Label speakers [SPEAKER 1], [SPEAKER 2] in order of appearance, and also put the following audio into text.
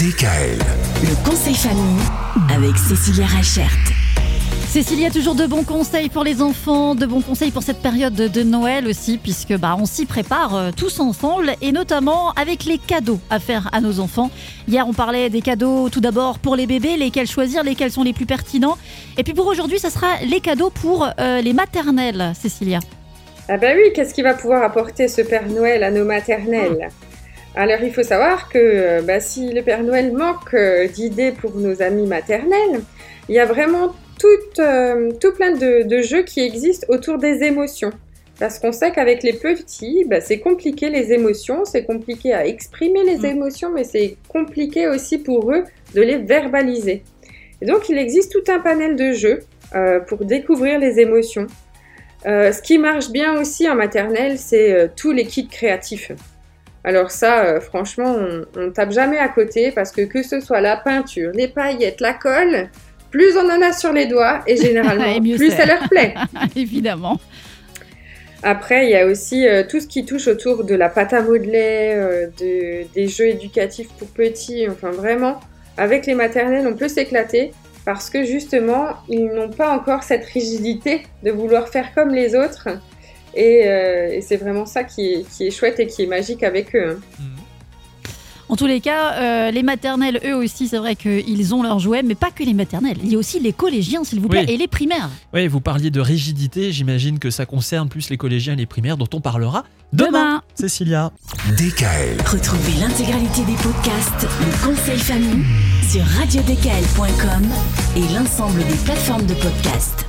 [SPEAKER 1] DKL.
[SPEAKER 2] Le conseil famille avec Cécilia Rachert.
[SPEAKER 3] Cécilia, toujours de bons conseils pour les enfants, de bons conseils pour cette période de, Noël aussi, puisque bah, on s'y prépare euh, tous ensemble, et notamment avec les cadeaux à faire à nos enfants. Hier, on parlait des cadeaux tout d'abord pour les bébés, lesquels choisir, lesquels sont les plus pertinents. Et puis pour aujourd'hui, ça sera les cadeaux pour euh, les maternelles, Cécilia.
[SPEAKER 4] Ah bah oui, qu'est-ce qu'il va pouvoir apporter ce Père Noël à nos maternelles? Alors il faut savoir que euh, bah, si le Père Noël manque euh, d'idées pour nos amis maternelles, il y a vraiment tout, euh, tout plein de, de jeux qui existent autour des émotions. Parce qu'on sait qu'avec les petits, bah, c'est compliqué les émotions, c'est compliqué à exprimer les
[SPEAKER 3] Mm.
[SPEAKER 4] émotions, mais c'est compliqué aussi pour eux de les verbaliser. Et donc il existe tout un panel de jeux euh, pour découvrir les émotions. Euh, ce qui marche bien aussi en maternelle, c'est tous les kits créatifs. Alors ça, euh, franchement, on, on tape jamais à côté parce que que ce soit la peinture, les paillettes, la colle, plus on en a sur les doigts et généralement
[SPEAKER 3] Et
[SPEAKER 4] plus ça leur plaît.
[SPEAKER 3] Évidemment.
[SPEAKER 4] Après, il y a aussi euh, tout ce qui touche autour de la pâte à modeler, euh, de- des jeux éducatifs pour petits. Enfin, vraiment, avec les maternelles, on peut s'éclater parce que justement, ils n'ont pas encore cette rigidité de vouloir faire comme les autres. Et, euh, et c'est vraiment ça qui est, qui est chouette et qui est magique avec eux. hein.
[SPEAKER 3] En tous les cas, euh, les maternelles, eux aussi, c'est vrai qu'ils ont leurs jouets, mais pas que les maternelles. Il y a aussi les collégiens, s'il vous plaît,
[SPEAKER 5] Oui.
[SPEAKER 3] et les primaires.
[SPEAKER 5] Oui, vous parliez de rigidité, j'imagine que ça concerne plus les collégiens et les primaires dont on parlera demain.
[SPEAKER 3] Demain.
[SPEAKER 5] Cécilia.
[SPEAKER 1] DKL.
[SPEAKER 2] Retrouvez l'intégralité des podcasts Le conseil famille sur radiodkl.com et l'ensemble des plateformes de podcasts.